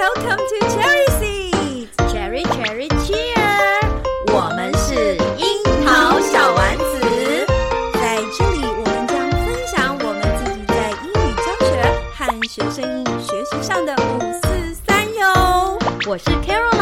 Hello，Welcome to Cherry Seeds，Cherry Cherry Cheer，我们是樱桃小丸子，在这里我们将分享我们自己在英语教学和学生英语学习上的五四三哟。我是 Caroline，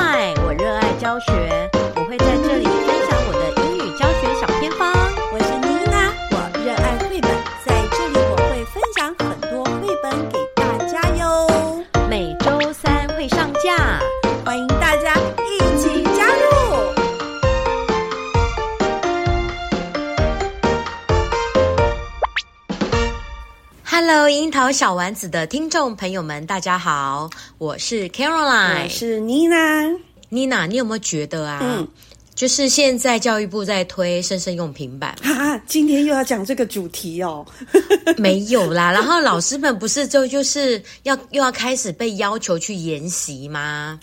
Hello，樱桃小丸子的听众朋友们，大家好，我是 Caroline，我是 Nina。Nina，，你有没有觉得啊？嗯，就是现在教育部在推生生用平板，哈，今天又要讲这个主题哦。没有啦，然后老师们不是就就是要又要开始被要求去研习吗？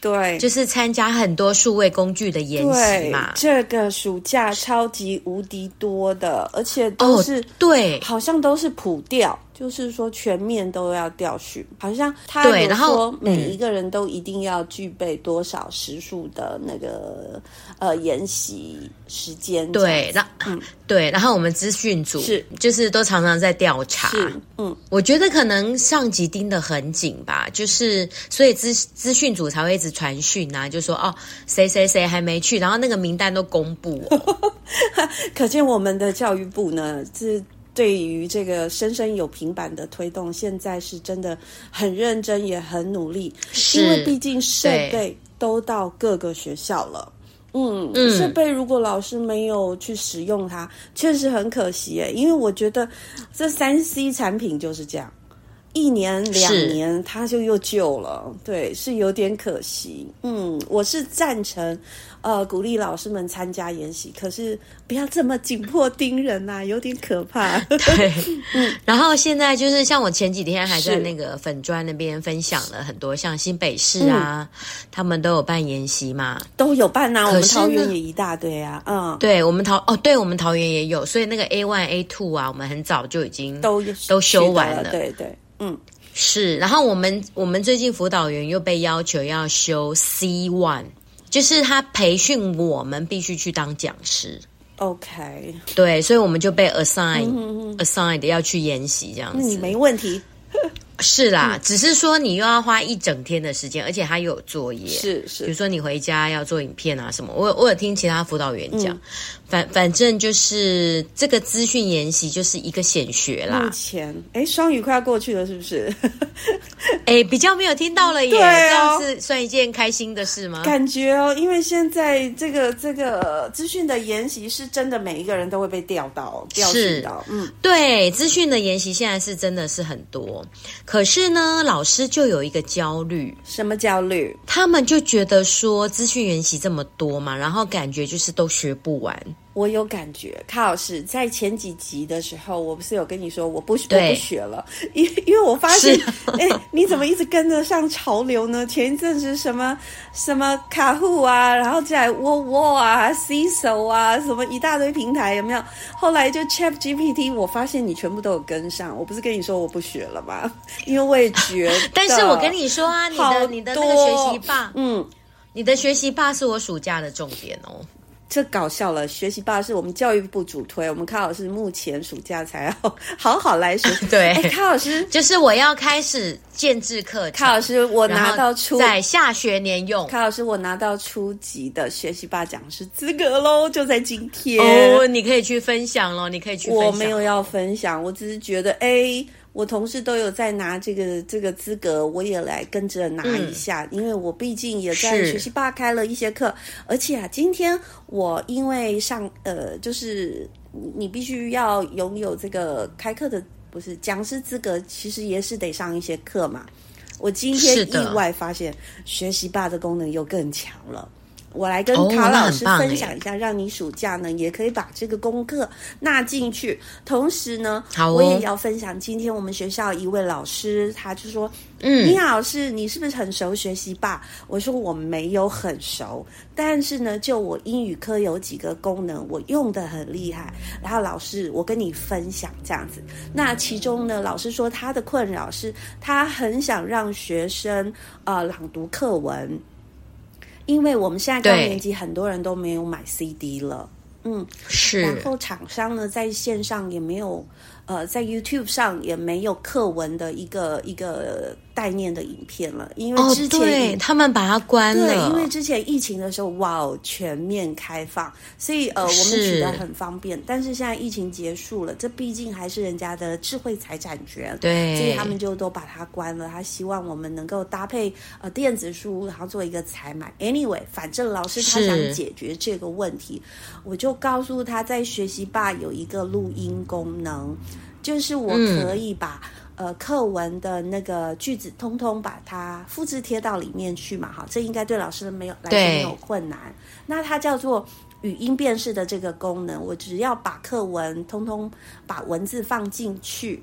对，就是参加很多数位工具的研习嘛。这个暑假超级无敌多的，而且都是、哦、对，好像都是普调。就是说，全面都要调训，好像他有说每一个人都一定要具备多少时数的那个呃研习时间。对，然嗯对，然后我们资讯组是就是都常常在调查。是，嗯，我觉得可能上级盯得很紧吧，就是所以资资讯组才会一直传讯啊，就说哦谁谁谁还没去，然后那个名单都公布哦。可见我们的教育部呢是。对于这个深深有平板的推动，现在是真的很认真，也很努力。因为毕竟设备都到各个学校了。嗯，嗯，设备如果老师没有去使用它，确实很可惜诶。因为我觉得这三 C 产品就是这样，一年两年他就又旧了。对，是有点可惜。嗯，我是赞成。呃，鼓励老师们参加研习，可是不要这么紧迫盯人呐、啊，有点可怕。对，嗯。然后现在就是像我前几天还在那个粉砖那边分享了很多，像新北市啊，嗯、他们都有办研习嘛，都有办呐、啊。我们桃园也一大堆啊，嗯，对我们桃哦，对我们桃园也有，所以那个 A one A two 啊，我们很早就已经都都修完，了对对，嗯，是。然后我们我们最近辅导员又被要求要修 C one。就是他培训我们必须去当讲师，OK，对，所以我们就被 assign、嗯、assigned 要去研习这样子。你没问题。是啦、嗯，只是说你又要花一整天的时间，而且他又有作业，是是。比如说你回家要做影片啊什么，我我有听其他辅导员讲，嗯、反反正就是这个资讯研习就是一个显学啦。目前，哎，双语快要过去了，是不是？哎，比较没有听到了耶，这样是算一件开心的事吗？感觉哦，因为现在这个这个资讯的研习是真的，每一个人都会被调到调训到，嗯，对，资讯的研习现在是真的是很多。可是呢，老师就有一个焦虑，什么焦虑？他们就觉得说，资讯研习这么多嘛，然后感觉就是都学不完。我有感觉，卡老师在前几集的时候，我不是有跟你说我不我不学了，因因为我发现，哎，你怎么一直跟得上潮流呢？前一阵子什么什么卡户啊，然后再来窝窝啊，CISO 啊，什么一大堆平台有没有？后来就 ChatGPT，我发现你全部都有跟上。我不是跟你说我不学了吗？因为我也觉得，但是我跟你说啊，你的你的那个学习霸，嗯，你的学习霸是我暑假的重点哦。这搞笑了，学习霸是我们教育部主推，我们康老师目前暑假才要好好来学。对，康老师就是我要开始建制课程。卡老师，我拿到初在下学年用。康老师，我拿到初级的学习霸讲师资格喽，就在今天。哦，你可以去分享喽，你可以去分享。我没有要分享，我只是觉得，哎。我同事都有在拿这个这个资格，我也来跟着拿一下，嗯、因为我毕竟也在学习霸开了一些课，而且啊，今天我因为上呃，就是你必须要拥有这个开课的不是讲师资格，其实也是得上一些课嘛。我今天意外发现，学习吧的功能又更强了。我来跟卡老师分享一下，让你暑假呢也可以把这个功课纳进去。同时呢，我也要分享今天我们学校一位老师，他就说：“嗯，你好，老师，你是不是很熟学习吧？”我说：“我没有很熟，但是呢，就我英语科有几个功能我用的很厉害。然后老师，我跟你分享这样子。那其中呢，老师说他的困扰是他很想让学生呃朗读课文。”因为我们现在高年级很多人都没有买 CD 了，嗯，是，然后厂商呢在线上也没有，呃，在 YouTube 上也没有课文的一个一个。概念的影片了，因为之前、哦、对他们把它关了。对，因为之前疫情的时候，哇哦，全面开放，所以呃，我们取得很方便。但是现在疫情结束了，这毕竟还是人家的智慧财产权，对，所以他们就都把它关了。他希望我们能够搭配呃电子书，然后做一个采买。Anyway，反正老师他想解决这个问题，我就告诉他在学习吧有一个录音功能，就是我可以把。嗯呃，课文的那个句子，通通把它复制贴到里面去嘛，哈，这应该对老师没有来说没有困难。那它叫做语音辨识的这个功能，我只要把课文通通把文字放进去，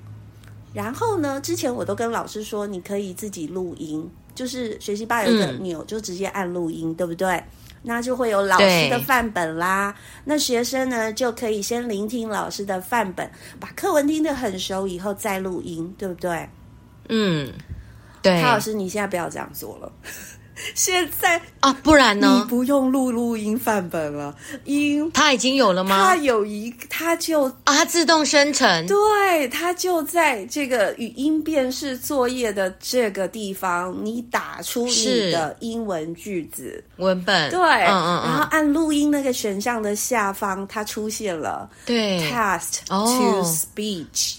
然后呢，之前我都跟老师说，你可以自己录音，就是学习吧有个钮，就直接按录音，嗯，对不对？那就会有老师的范本啦，那学生呢就可以先聆听老师的范本，把课文听得很熟以后再录音，对不对？嗯，对。潘老师，你现在不要这样做了。现在啊，不然呢？你不用录录音范本了，因它已经有了吗？它有一，它就啊，它自动生成。对，它就在这个语音辨识作业的这个地方，你打出你的英文句子文本。对，嗯嗯，然后按录音那个选项的下方，它出现了。对，Text to speech。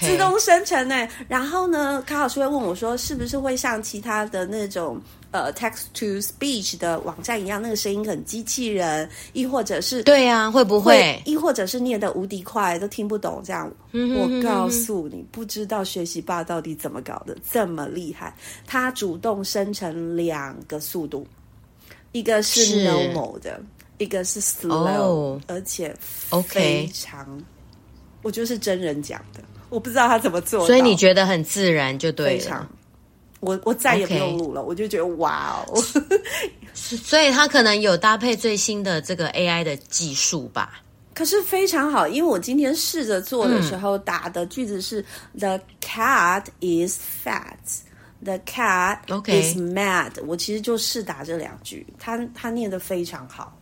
自动生成呢？然后呢，卡老师会问我说：“是不是会像其他的那种呃 text to speech 的网站一样，那个声音很机器人，亦或者是对呀、啊，会不会？亦或者是念的无敌快，都听不懂这样？我告诉你，不知道学习霸到底怎么搞的这么厉害？它主动生成两个速度，一个是 normal 的，一个是 slow，、oh, 而且非常。Okay. 我就是真人讲的，我不知道他怎么做，所以你觉得很自然就对了。非常，我我再也不用录了.我就觉得哇哦，所以他可能有搭配最新的这个 AI 的技术吧。可是非常好，因为我今天试着做的时候，打的句子是、嗯、The cat is fat，The cat is mad。我其实就试打这两句，他他念的非常好。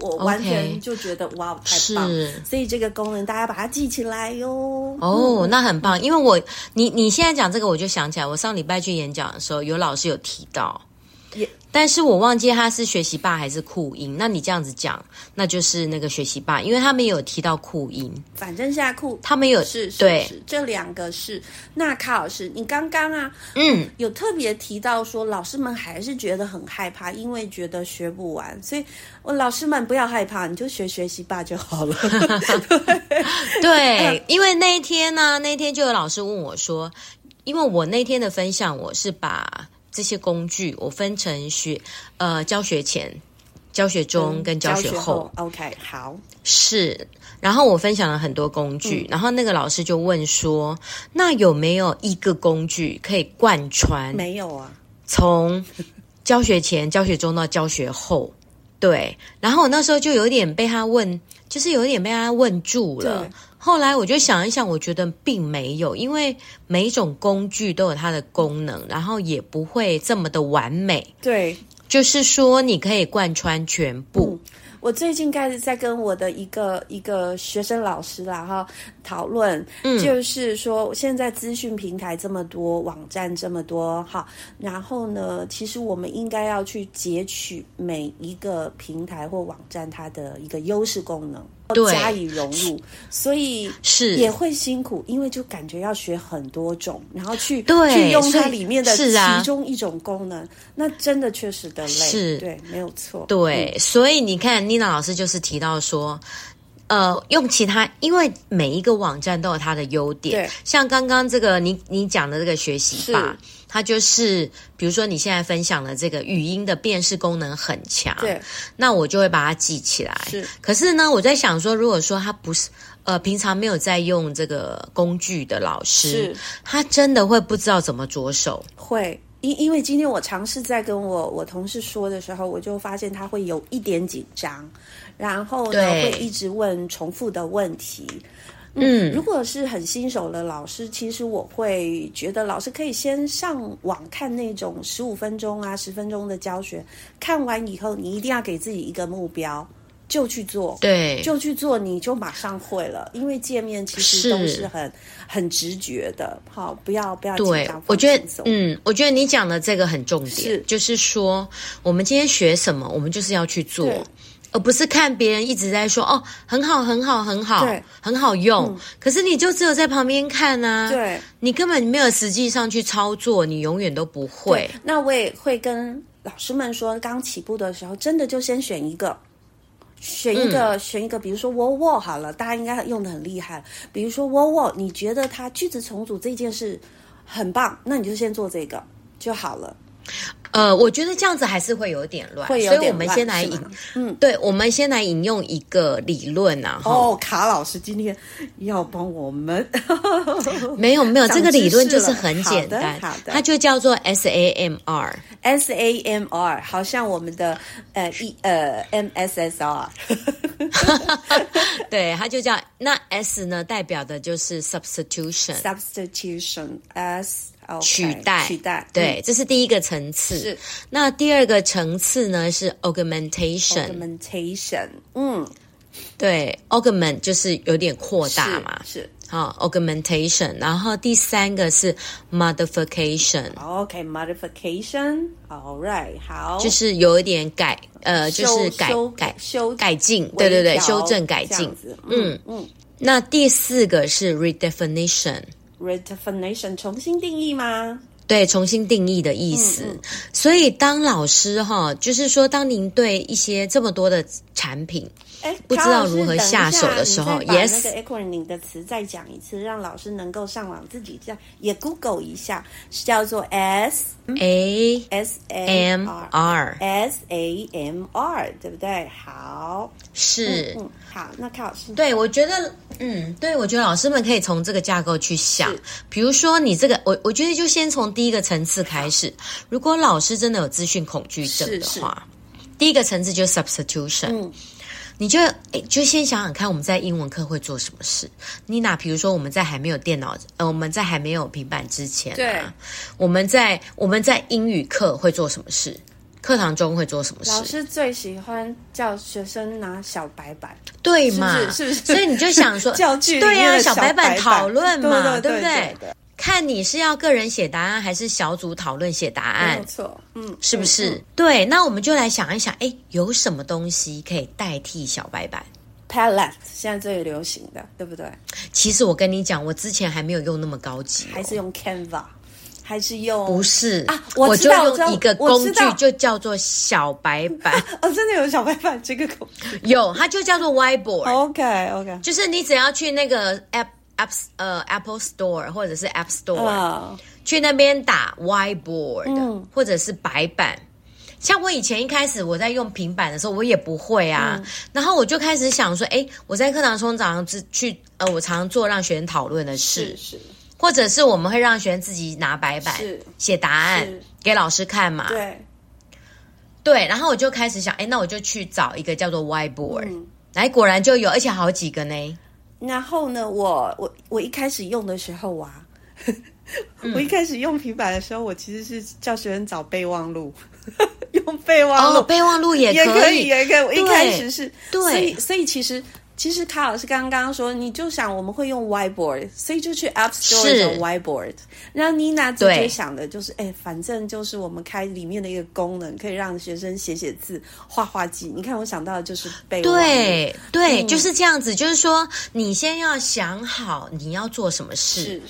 我完全就觉得哇，太棒！是所以这个功能大家把它记起来哟。哦，嗯、那很棒，因为我你你现在讲这个，我就想起来，我上礼拜去演讲的时候，有老师有提到。也但是我忘记他是学习霸还是酷音。那你这样子讲，那就是那个学习霸，因为他们有提到酷音。反正现在酷，他们有是是对是这两个是。那卡老师，你刚刚啊，嗯，有特别提到说，老师们还是觉得很害怕，因为觉得学不完。所以，我老师们不要害怕，你就学学习霸就好了。对，对，因为那一天呢、啊，那一天就有老师问我说，因为我那天的分享，我是把。这些工具我分成学呃教学前、教学中跟教学后。嗯、学后 OK，好，是。然后我分享了很多工具，嗯、然后那个老师就问说：“那有没有一个工具可以贯穿？”没有啊，从教学前、教学中到教学后。对。然后我那时候就有点被他问，就是有点被他问住了。后来我就想一想，我觉得并没有，因为每一种工具都有它的功能，然后也不会这么的完美。对，就是说你可以贯穿全部。嗯我最近开始在跟我的一个一个学生老师啦哈讨论，嗯，就是说现在资讯平台这么多，网站这么多哈，然后呢，其实我们应该要去截取每一个平台或网站它的一个优势功能。对加以融入，所以是。也会辛苦，因为就感觉要学很多种，然后去去用它里面的其中一种功能，啊、那真的确实的累，是。对，没有错。对，嗯、所以你看，妮娜老师就是提到说，呃，用其他，因为每一个网站都有它的优点。对，像刚刚这个你你讲的这个学习吧，它就是比如说你现在分享的这个语音的辨识功能很强，对，那我就会把它记起来。是，可是呢，我在想说，如果说他不是呃平常没有在用这个工具的老师，他真的会不知道怎么着手。会，因因为今天我尝试在跟我我同事说的时候，我就发现他会有一点紧张。然后呢，会一直问重复的问题。嗯，如果是很新手的老师，其实我会觉得老师可以先上网看那种十五分钟啊、十分钟的教学，看完以后，你一定要给自己一个目标，就去做。对，就去做，你就马上会了。因为界面其实都是很是很直觉的。好，不要不要紧张。对，我觉得，嗯，我觉得你讲的这个很重点，是就是说，我们今天学什么，我们就是要去做。而不是看别人一直在说哦，很好，很好，很好，对，很好用，嗯。可是你就只有在旁边看啊，对，你根本没有实际上去操作，你永远都不会。那我也会跟老师们说，刚起步的时候，真的就先选一个，选一个，嗯、选一个，比如说 Whoa Whoa 好了，大家应该用的很厉害。比如说 Whoa Whoa，你觉得它句子重组这件事很棒，那你就先做这个就好了。呃，我觉得这样子还是会有点乱，会有点乱，所以我们先来引，嗯，对，我们先来引用一个理论啊。哦，卡老师今天要帮我们，没 有没有，这个理论就是很简单，好的，好的，它就叫做 SAMR，SAMR 好像我们的呃一呃 MSSR，对，它就叫那 S 呢，代表的就是 substitution，substitution S。取代，取代，对、嗯，这是第一个层次。是，那第二个层次呢是 augmentation。augmentation，嗯，对，augment 就是有点扩大嘛，是，好，augmentation。然后第三个是 modification。OK，modification，all right，好，就是有一点改，呃，就是改改修改进，对对对，修正改进。嗯嗯。那第四个是 redefinition。Redefinition 重新定义吗？对，重新定义的意思。嗯嗯、所以当老师哈，就是说，当您对一些这么多的产品，哎，不知道如何下手的时候，yes，那个 acronym 的词再讲一次，让老师能够上网自己这样也 Google 一下，是叫做 S A S A M R S A M R，对不对？好，是。嗯嗯好，那看老师，对我觉得，嗯，对我觉得老师们可以从这个架构去想，比如说你这个，我我觉得就先从第一个层次开始。如果老师真的有资讯恐惧症的话，第一个层次就是 substitution，嗯，你就诶就先想想看，我们在英文课会做什么事。妮娜，比如说我们在还没有电脑，呃，我们在还没有平板之前，啊，对，我们在我们在英语课会做什么事？课堂中会做什么事？老师最喜欢叫学生拿小白板，对嘛？是不是？是不是？所以你就想说，教具对呀、啊，小白板讨论嘛，对，不对，对？看你是要个人写答案，还是小组讨论写答案？没错，嗯，是不是、嗯？对，那我们就来想一想，哎，有什么东西可以代替小白板？Padlet 现在最流行的，对不对？其实我跟你讲，我之前还没有用那么高级、哦，还是用 Canva。还是用不是啊我？我就用一个工具，就叫做小白板。哦，真的有小白板这个工具？有，它就叫做 Whiteboard。OK OK，就是你只要去那个 App 呃 Apple Store 或者是 App Store、oh. 去那边打 Whiteboard、嗯、或者是白板。像我以前一开始我在用平板的时候，我也不会啊。嗯、然后我就开始想说，哎，我在课堂中早上去呃，我常常做让学生讨论的事。是。是或者是我们会让学生自己拿白板写答案给老师看嘛？对，对，然后我就开始想，哎，那我就去找一个叫做 Whiteboard，嗯，来果然就有，而且好几个呢。然后呢，我我我一开始用的时候啊，我一开始用平板的时候，我其实是叫学生找备忘录，用备忘录，哦，备忘录也可以，也可以，也可以。我一开始是，对，所以所以其实。其实卡老师刚刚说，你就想我们会用 whiteboard，所以就去 App Store 用 whiteboard。然后妮娜直接想的就是，哎，反正就是我们开里面的一个功能，可以让学生写写字、画画记。你看，我想到的就是备忘。对对、嗯，就是这样子。就是说，你先要想好你要做什么事，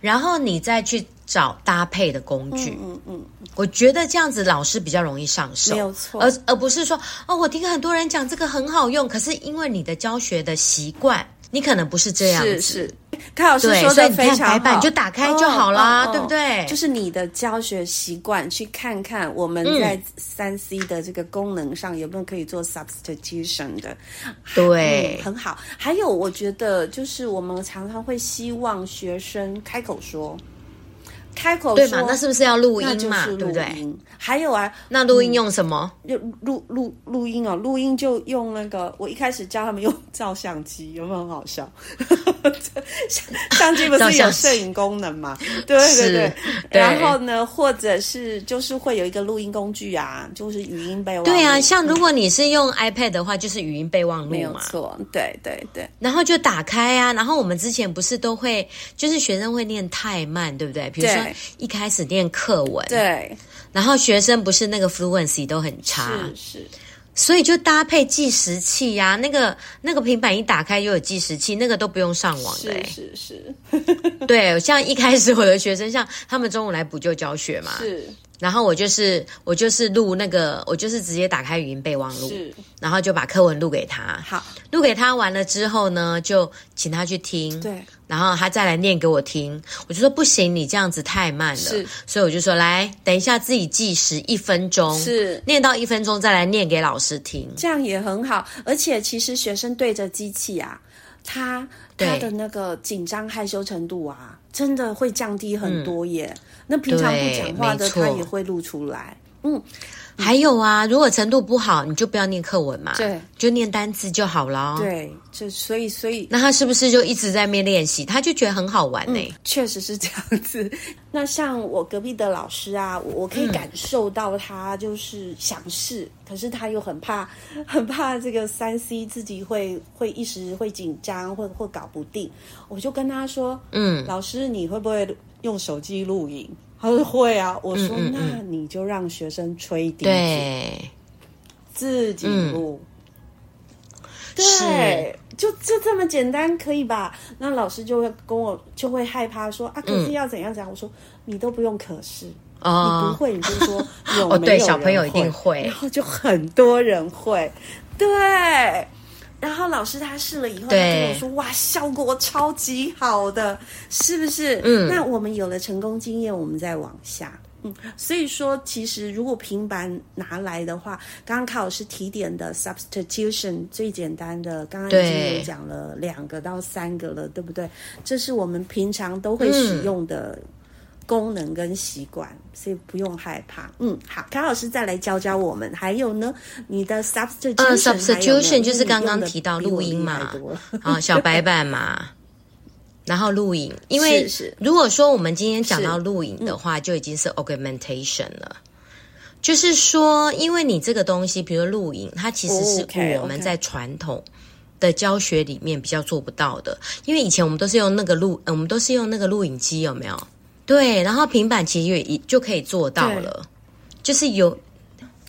然后你再去找搭配的工具。嗯嗯，嗯，我觉得这样子老师比较容易上手，没有错。而而不是说哦，我听很多人讲这个很好用，可是因为你的教学的习惯。你可能不是这样子，是是，开老师说的非常好，白板就打开就好啦，哦哦哦，对不对？就是你的教学习惯，去看看我们在三 C 的这个功能上有没有可以做 substitution 的，对，嗯，很好。还有，我觉得就是我们常常会希望学生开口说。开口说对嘛？那是不是要录音嘛？对不对？还有啊，那录音用什么？录录录录音哦，录音就用那个。我一开始教他们用照相机，有没有很好笑？相机不是有摄影功能嘛？对对对。然后呢，或者是就是会有一个录音工具啊，就是语音备忘录。对啊，像如果你是用 iPad 的话，就是语音备忘录嘛。没有错，对对对。然后就打开啊，然后我们之前不是都会，就是学生会念太慢，对不对？比如说。一开始念课文，对，然后学生不是那个 fluency 都很差，是是，所以就搭配计时器呀、啊，那个那个平板一打开就有计时器，那个都不用上网的、欸，是是是，对，像一开始我的学生，像他们中午来补救教学嘛，是。然后我就是我就是录那个，我就是直接打开语音备忘录，是，然后就把课文录给他。好，录给他完了之后呢，就请他去听。对，然后他再来念给我听。我就说不行，你这样子太慢了。是，所以我就说来，等一下自己计时一分钟，是，念到一分钟再来念给老师听，这样也很好。而且其实学生对着机器啊，他他的那个紧张害羞程度啊，真的会降低很多耶。嗯那平常不讲话的，他也会露出来。嗯，还有啊，如果程度不好，你就不要念课文嘛，对，就念单字就好了。对，就所以所以，那他是不是就一直在那边练习？他就觉得很好玩呢？确实是这样子。那像我隔壁的老师啊，我可以感受到他就是想试，嗯、可是他又很怕，很怕这个三 C 自己会会一时会紧张，或或搞不定。我就跟他说，嗯，老师你会不会？用手机录影，他说会啊。我说嗯嗯嗯，那你就让学生吹笛子，对，自己录，嗯，对，就就这么简单，可以吧？那老师就会跟我就会害怕说啊，可是要怎样怎样？嗯、我说你都不用可是，哦，你不会，你就说有没有人会？哦，对，小朋友一定会，然后就很多人会，对。然后老师他试了以后，他跟我说：“哇，效果超级好的，是不是？”嗯，那我们有了成功经验，我们再往下。嗯，所以说，其实如果平板拿来的话，刚刚卡老师提点的 substitution 最简单的，刚刚已经有讲了两个到三个了，对不对？这是我们平常都会使用的。嗯功能跟习惯，所以不用害怕。嗯，好，卡老师再来教教我们。还有呢，你的 substitution，呃，substitution 就是刚刚提到录音嘛，啊，小白板嘛，然后录影。因为如果说我们今天讲到录影的话，就已经是 augmentation 了。就是说，因为你这个东西，比如录影，它其实是我们在传统的教学里面比较做不到的。因为以前我们都是用那个录，我们都是用那个录影机，有没有？对，然后平板其实也一就可以做到了，就是有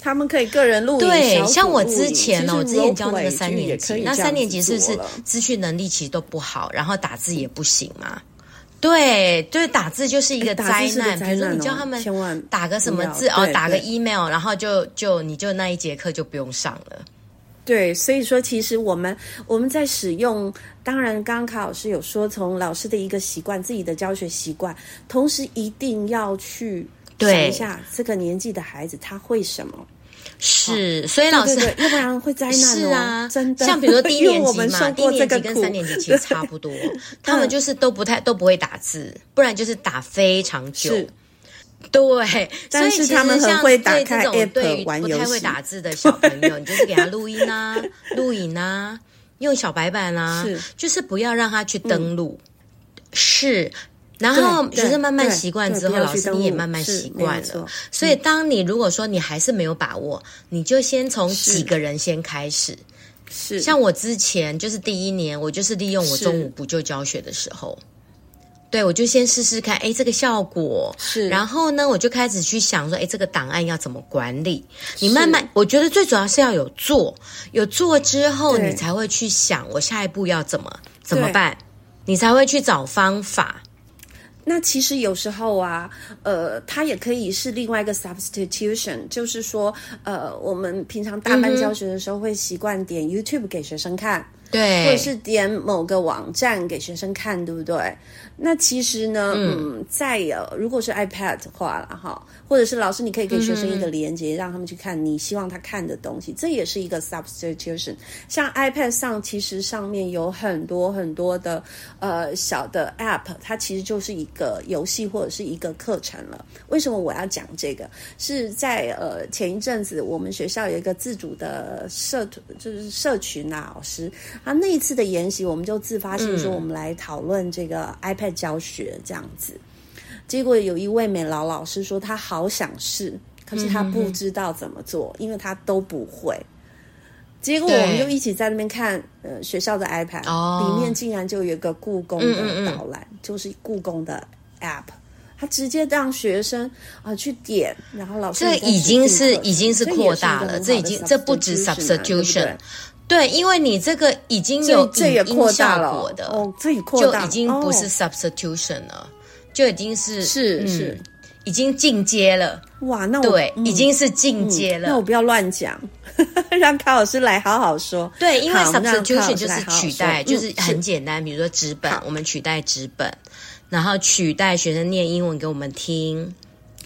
他们可以个人录影。对，像我之前哦，我之前教那个三年级，那三年级是不是资讯能力其实都不好，然后打字也不行嘛？对，对，打字就是一个灾难。比如说你教他们打个什么字哦，打个 email，然后就就你就那一节课就不用上了。对，所以说其实我们我们在使用，当然刚刚卡老师有说，从老师的一个习惯，自己的教学习惯，同时一定要去想一下这个年纪的孩子他会什么。是，所以老师，要不然会灾难哦。是啊，真的。像比如说低年级嘛，低年级跟三年级其实差不多，他们就是都不太都不会打字，不然就是打非常久。对，但是他们很会打开 app 对于不太会打字的小朋友，你就是给他录音啊、录影啊，用小白板啊，是就是不要让他去登录。嗯、是，然后学生慢慢习惯之后，老师你也慢慢习惯了。所以，当你如果说你还是没有把握，你就先从几个人先开始。是，像我之前就是第一年，我就是利用我中午补救教学的时候。对，我就先试试看，哎，这个效果是。然后呢，我就开始去想说，哎，这个档案要怎么管理？你慢慢，我觉得最主要是要有做，有做之后，你才会去想我下一步要怎么怎么办，你才会去找方法。那其实有时候啊，呃，它也可以是另外一个 substitution，就是说，呃，我们平常大班教学的时候会习惯点 YouTube 给学生看。对，或者是点某个网站给学生看，对不对？那其实呢，嗯，再有，如果是 iPad 的话了哈，或者是老师，你可以给学生一个连接，嗯、让他们去看你希望他看的东西，这也是一个 substitution。像 iPad 上，其实上面有很多很多的呃小的 App，它其实就是一个游戏或者是一个课程了。为什么我要讲这个？是在呃前一阵子，我们学校有一个自主的社团，就是社群啊，老师。啊，那一次的研习，我们就自发性说，我们来讨论这个 iPad 教学这样子。嗯、结果有一位美劳老师说，他好想试，可是他不知道怎么做，嗯、因为他都不会。结果我们就一起在那边看，呃，学校的 iPad、哦、里面竟然就有一个故宫的导览，就是故宫的 App，他直接让学生啊、呃、去点，然后老师这已经是已经是扩大了，这已经这不止 substitution。对，因为你这个已经有影音效果的，哦，这也扩大，就已经不是 substitution 了，哦、就已经是是、嗯、是，已经进阶了。哇，那我对，嗯、已经是进阶了、嗯。那我不要乱讲，让卡老师来好好说。对，因为 substitution 就是取代，就是很简单，比如说纸本，我们取代纸本，然后取代学生念英文给我们听。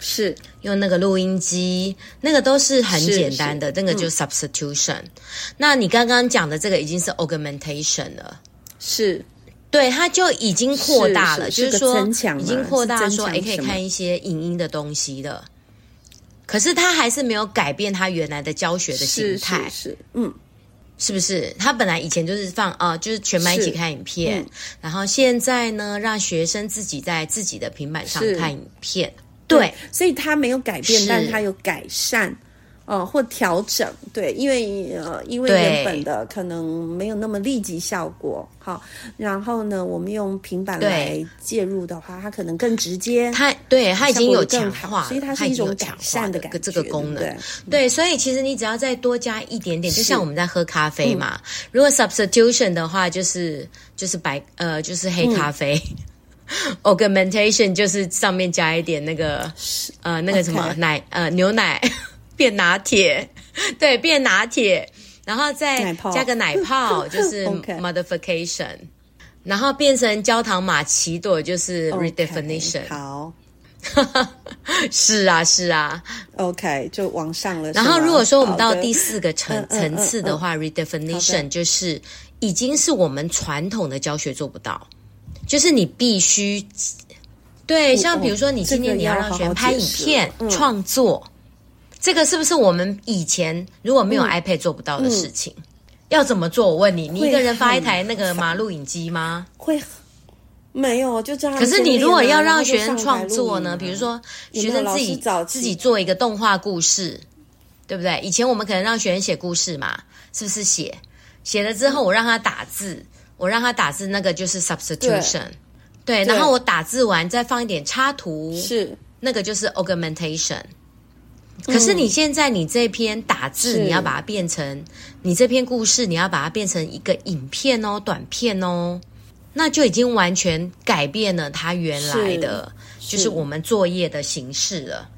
是用那个录音机，那个都是很简单的，那个就 substitution。嗯、那你刚刚讲的这个已经是 augmentation 了，是，对，它就已经扩大了，是是就是说已经扩大说，哎，可以看一些影音的东西的。可是它还是没有改变它原来的教学的形态，是，嗯，是不是？它本来以前就是放啊、呃，就是全班一起看影片，嗯、然后现在呢，让学生自己在自己的平板上看影片。对，所以它没有改变，但它有改善，呃，或调整。对，因为呃，因为原本的可能没有那么立即效果，好，然后呢，我们用平板来介入的话，它可能更直接。它对它已经有强化，所以它是一种改善的感觉，这个功能。对，所以其实你只要再多加一点点，就像我们在喝咖啡嘛。嗯、如果 substitution 的话，就是就是白呃就是黑咖啡。嗯 Augmentation 就是上面加一点那个呃那个什么.奶呃牛奶 变拿铁，对，变拿铁，然后再加个奶泡 就是 modification，Okay. 然后变成焦糖玛奇朵就是 redefinition。好，是啊是啊，OK 就往上了。然后如果说我们到第四个层层次的话，redefinition 就是已经是我们传统的教学做不到。就是你必须，对，像比如说你今天你要让学生拍影片创作，这个是不是我们以前如果没有 iPad 做不到的事情？要怎么做？我问你，你一个人发一台那个嘛录影机吗？会没有，就这样。可是你如果要让学生创作呢？比如说学生自己找自己做一个动画故事，对不对？以前我们可能让学生写故事嘛，是不是写？写了之后我让他打字。我让他打字，那个就是 substitution，对，对，然后我打字完再放一点插图，是。那个就是 augmentation。可是你现在你这篇打字，你要把它变成是你这篇故事，你要把它变成一个影片哦，短片哦，那就已经完全改变了它原来的，就是我们作业的形式了，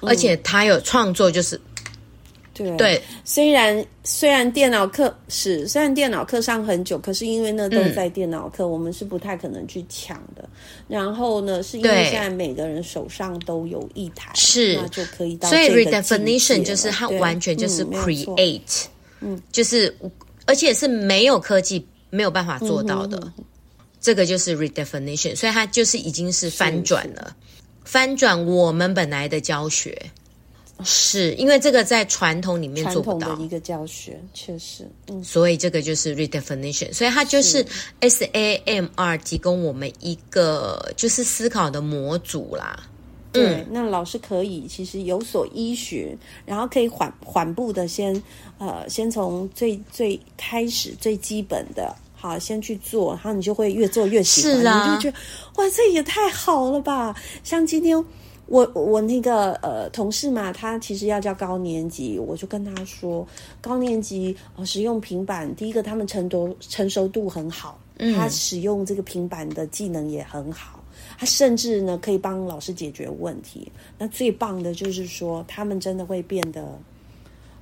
而且它有创作，就是。对，对，虽然虽然电脑课是虽然电脑课上很久，可是因为那都在电脑课，嗯、我们是不太可能去抢的。然后呢，是因为现在每个人手上都有一台，是。那就可以到。所以 redefinition 就是它完全就是 create，嗯，就是而且是没有科技没有办法做到的，嗯、哼哼。这个就是 redefinition。所以它就是已经是翻转了，翻转我们本来的教学。是因为这个在传统里面做不到的一个教学，确实，嗯，所以这个就是 redefinition，所以它就是 SAMR 提供我们一个就是思考的模组啦。对，嗯、那老师可以其实有所依循，然后可以缓缓步的先呃先从最最开始最基本的，好先去做，然后你就会越做越喜欢，是啊，你就觉得哇这也太好了吧，像今天。我我那个呃同事嘛，他其实要教高年级，我就跟他说，高年级呃使用平板，第一个他们成熟成熟度很好，嗯，他使用这个平板的技能也很好，他甚至呢可以帮老师解决问题。那最棒的就是说，他们真的会变得。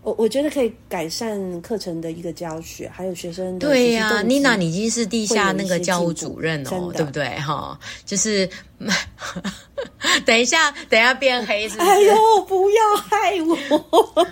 我我觉得可以改善课程的一个教学，还有学生的对呀、啊，妮娜，你已经是地下那个教务主任哦，对不对？哈，就是 等一下，等一下变黑是不是？哎呦，不要害我！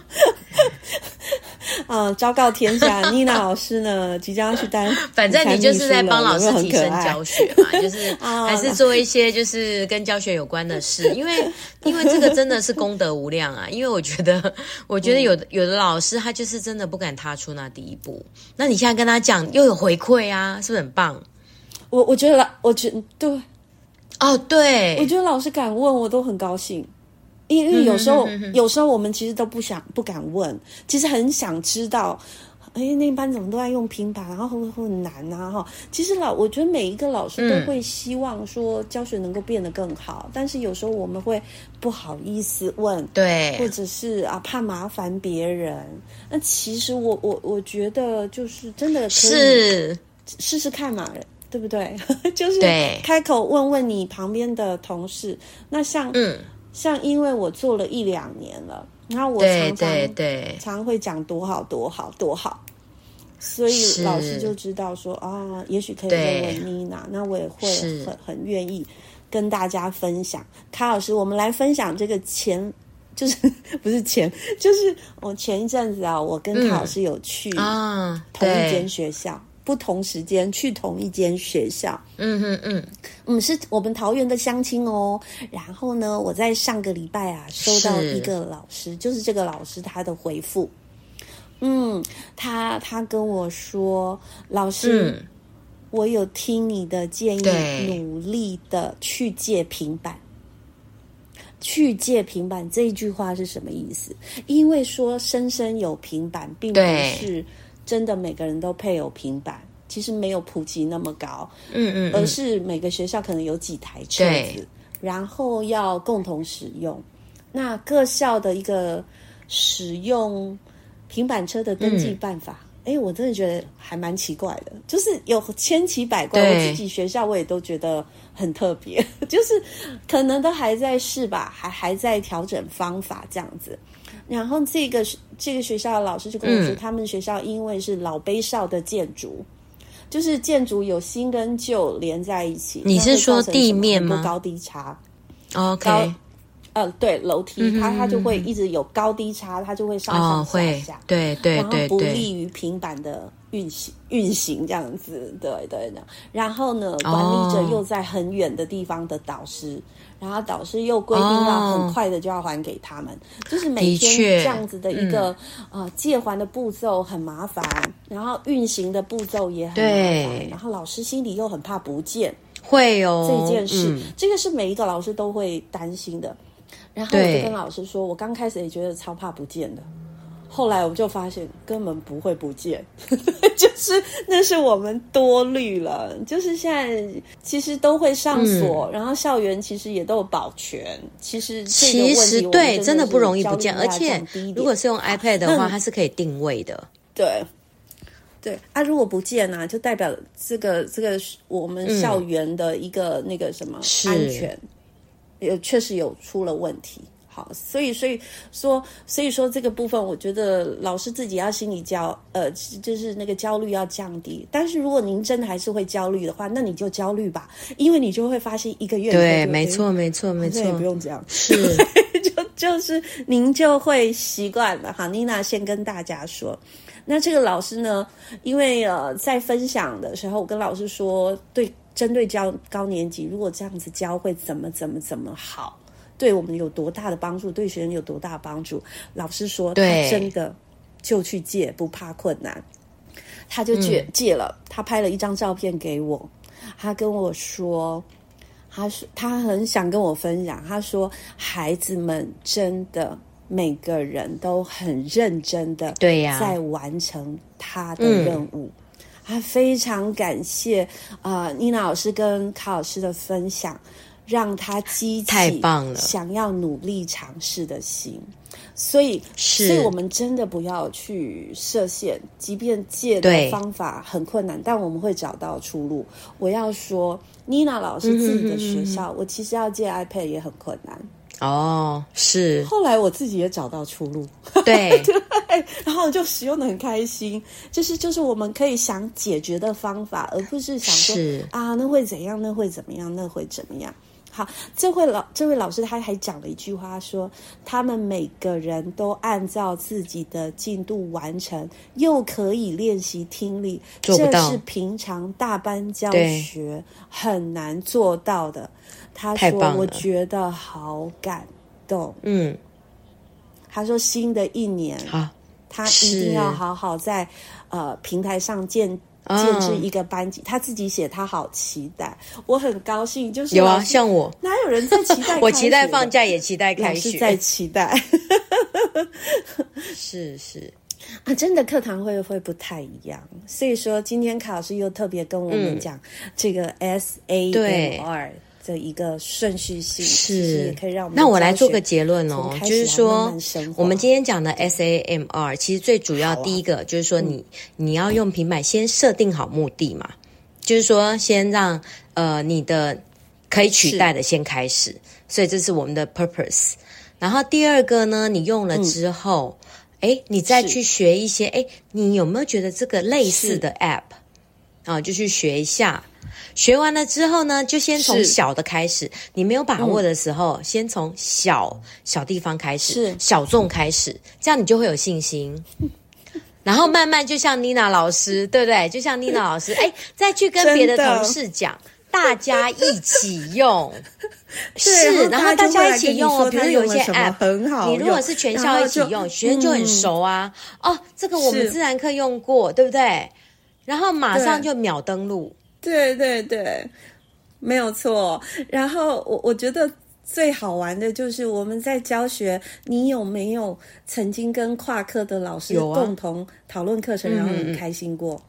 啊！昭告天下，妮娜老师呢即将要去当，反正你就是在帮老师提升教学嘛，就是 还是做一些就是跟教学有关的事，因为因为这个真的是功德无量啊！因为我觉得，我觉得有的有的老师他就是真的不敢踏出那第一步，那你现在跟他讲又有回馈啊，是不是很棒？我我觉得，我觉得对，哦对，我觉得老师敢问我都很高兴。因为有时候，嗯、哼哼哼有时候我们其实都不想、不敢问，其实很想知道，哎，那班怎么都在用平板，然后会不会很难啊？哈，其实老，我觉得每一个老师都会希望说教学能够变得更好，嗯、但是有时候我们会不好意思问，对，或者是啊怕麻烦别人。那其实我我我觉得就是真的可以是试试看嘛，对不对？就是开口问问你旁边的同事，那像嗯。像因为我做了一两年了，然后我常常常会讲多好多好多好，所以老师就知道说啊，也许可以问问妮娜，那我也会很很愿意跟大家分享。卡老师，我们来分享这个前，就是 不是前，就是我前一阵子啊，我跟卡老师有去啊同一间学校。嗯不同时间去同一间学校，嗯嗯嗯，嗯，是我们桃园的相亲哦。然后呢，我在上个礼拜啊，收到一个老师，是就是这个老师他的回复，嗯，他他跟我说，老师，嗯、我有听你的建议，努力的去借平板，去借平板这一句话是什么意思？因为说生生有平板，并不是。真的每个人都配有平板，其实没有普及那么高，嗯，嗯嗯，而是每个学校可能有几台车子，然后要共同使用。那各校的一个使用平板车的登记办法，哎、嗯，我真的觉得还蛮奇怪的，就是有千奇百怪。我自己学校我也都觉得很特别，就是可能都还在试吧，还还在调整方法这样子。然后这个这个学校的老师就跟我说，嗯、他们学校因为是老碑少的建筑，就是建筑有新跟旧连在一起。你是说地面吗？高低差。OK。呃，对，楼梯它它就会一直有高低差，它就会上上下下。哦、对对对，然后不利于平板的运行运行这样子。对对的。然后呢，管理者又在很远的地方的导师。哦然后导师又规定要很快的就要还给他们，哦、就是每天这样子的一个、嗯、呃借还的步骤很麻烦，然后运行的步骤也很麻烦，然后老师心里又很怕不见，会哦这件事，嗯、这个是每一个老师都会担心的。然后我就跟老师说，我刚开始也觉得超怕不见的。后来我就发现根本不会不见，就是那是我们多虑了。就是现在其实都会上锁，嗯、然后校园其实也都有保全。其实其实对，真的不容易不见。而且如果是用 iPad 的话，嗯、它是可以定位的。对对啊，如果不见呢、啊，就代表这个这个我们校园的一个那个什么安全，也确实有出了问题。好，所以所以说，所以说这个部分，我觉得老师自己要心理焦，呃，就是那个焦虑要降低。但是如果您真的还是会焦虑的话，那你就焦虑吧，因为你就会发现一个月对，没错，没错，没错，也不用这样，是，就就是您就会习惯了。好，妮娜先跟大家说，那这个老师呢，因为呃，在分享的时候，我跟老师说，对，针对教高年级，如果这样子教会怎么怎么怎么好。对我们有多大的帮助？对学生有多大的帮助？老师说，他真的就去借，不怕困难，他就借、嗯、借了。他拍了一张照片给我，他跟我说，他说他很想跟我分享。他说，孩子们真的每个人都很认真的，对呀，在完成他的任务。嗯、他非常感谢啊，妮娜老师跟卡老师的分享。让他激起太棒了想要努力尝试的心。所以，是所以我们真的不要去设限，即便借的方法很困难，但我们会找到出路。我要说，妮娜老师自己的学校，嗯哼嗯哼，我其实要借 iPad 也很困难。哦，是。后来我自己也找到出路，对 对，然后就使用的很开心。就是就是我们可以想解决的方法，而不是想说是啊，那会怎样？那会怎么样？那会怎么样？好，这位老这位老师他还讲了一句话说，说他们每个人都按照自己的进度完成，又可以练习听力，这是平常大班教学很难做到的。他说：“我觉得好感动。”嗯，他说：“新的一年，他一定要好好在呃平台上建。”建制一个班级，他自己写，他好期待，我很高兴。就是有啊，像我哪有人在期待？我期待放假，也期待开学，在期待。是是啊，真的课堂会会不太一样。所以说，今天卡老师又特别跟我们讲这个 S A M R。的一个顺序性是，可以让我们那我来做个结论哦，就是说，我们今天讲的 SAMR，其实最主要第一个就是说，你你要用平板先设定好目的嘛，就是说先让呃你的可以取代的先开始，所以这是我们的 purpose。然后第二个呢，你用了之后，哎，你再去学一些，哎，你有没有觉得这个类似的 app 啊，就去学一下。学完了之后呢，就先从小的开始。你没有把握的时候，嗯、先从小小地方开始，是小众开始，这样你就会有信心。然后慢慢就像妮娜老师，对不对？就像妮娜老师，哎，再去跟别的同事讲，大家一起用。是，然后大家一起用哦。比如有一些 app 很好，你如果是全校一起用，学生就很熟啊。哦，这个我们自然课用过，对不对？然后马上就秒登录。对对对，没有错。然后我我觉得最好玩的就是我们在教学，你有没有曾经跟跨课的老师共同讨论课程，然后很开心过？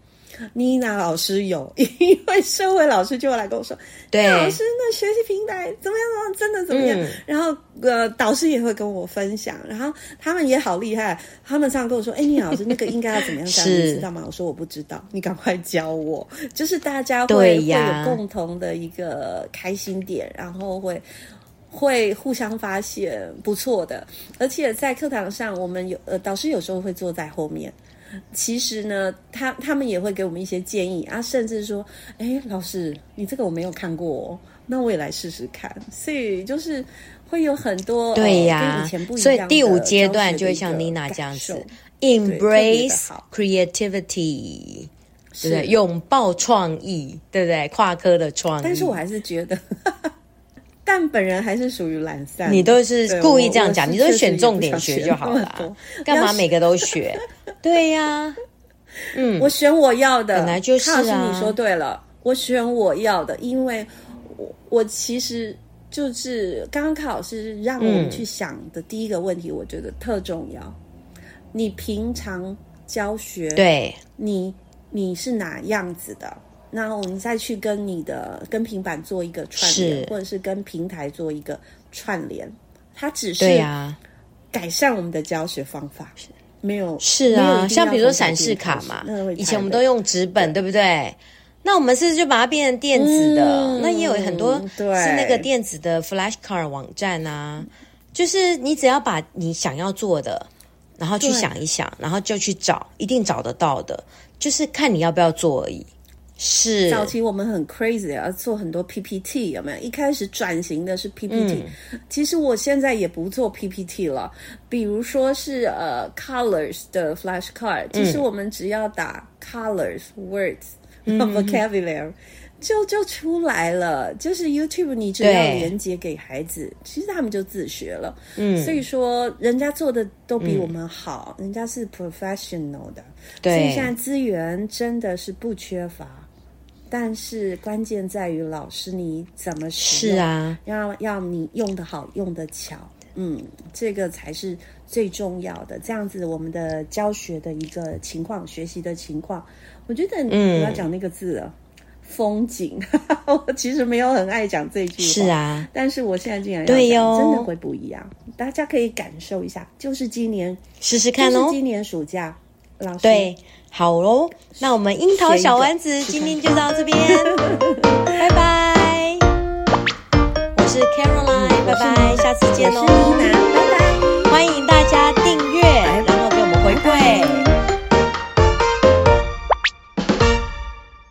妮娜老师有，因为社会老师就会来跟我说，对，老师那学习平台怎么样？怎么真的怎么样？嗯、然后呃，导师也会跟我分享，然后他们也好厉害，他们常常跟我说，哎，妮娜老师那个应该要怎么样 教？你知道吗？我说我不知道，你赶快教我。就是大家会会有共同的一个开心点，然后会会互相发现不错的，而且在课堂上，我们有呃导师有时候会坐在后面。其实呢，他他们也会给我们一些建议啊，甚至说，哎，老师，你这个我没有看过哦，那我也来试试看。所以就是会有很多对呀、啊，跟以前不一样。所以第五阶段就会像妮娜这样子，embrace creativity，对不对？拥抱创意，对不对？跨科的创意。但是我还是觉得。但本人还是属于懒散，你都是故意这样讲，你都选重点学就好了，干嘛每个都学？对呀、啊，嗯，我选我要的，本来就是啊。你说对了，我选我要的，因为我我其实就是刚刚考试让我们去想的第一个问题，我觉得特重要。嗯、你平常教学，对，你你是哪样子的？那我们再去跟你的跟平板做一个串联，或者是跟平台做一个串联，它只是改善我们的教学方法，没有是啊，像比如说闪示卡嘛，以前我们都用纸本，对不对？那我们是不是就把它变成电子的，那也有很多是那个电子的 flash card 网站啊，就是你只要把你想要做的，然后去想一想，然后就去找，一定找得到的，就是看你要不要做而已。是早期我们很 crazy 要做很多 PPT，有没有？一开始转型的是 PPT，嗯，其实我现在也不做 PPT 了。比如说是呃 colors 的 flashcard，其实我们只要打 colors words、嗯、vocabulary 就就出来了。就是 YouTube，你只要连接给孩子，其实他们就自学了。嗯，所以说人家做的都比我们好，嗯、人家是 professional 的，对，所以现在资源真的是不缺乏。但是关键在于老师你怎么使用，是啊，要要你用的好，用的巧，嗯，这个才是最重要的。这样子，我们的教学的一个情况，学习的情况，我觉得你要讲那个字啊，风景。我其实没有很爱讲这句话，是啊，但是我现在竟然要讲，对哟，真的会不一样。大家可以感受一下，就是今年试试看哦，就是今年暑假，老师对，好喽那我们樱桃小丸子今天就到这边 拜拜。我是 caroline 拜拜下次见喽拜拜。欢迎大家订阅然后给我们回馈。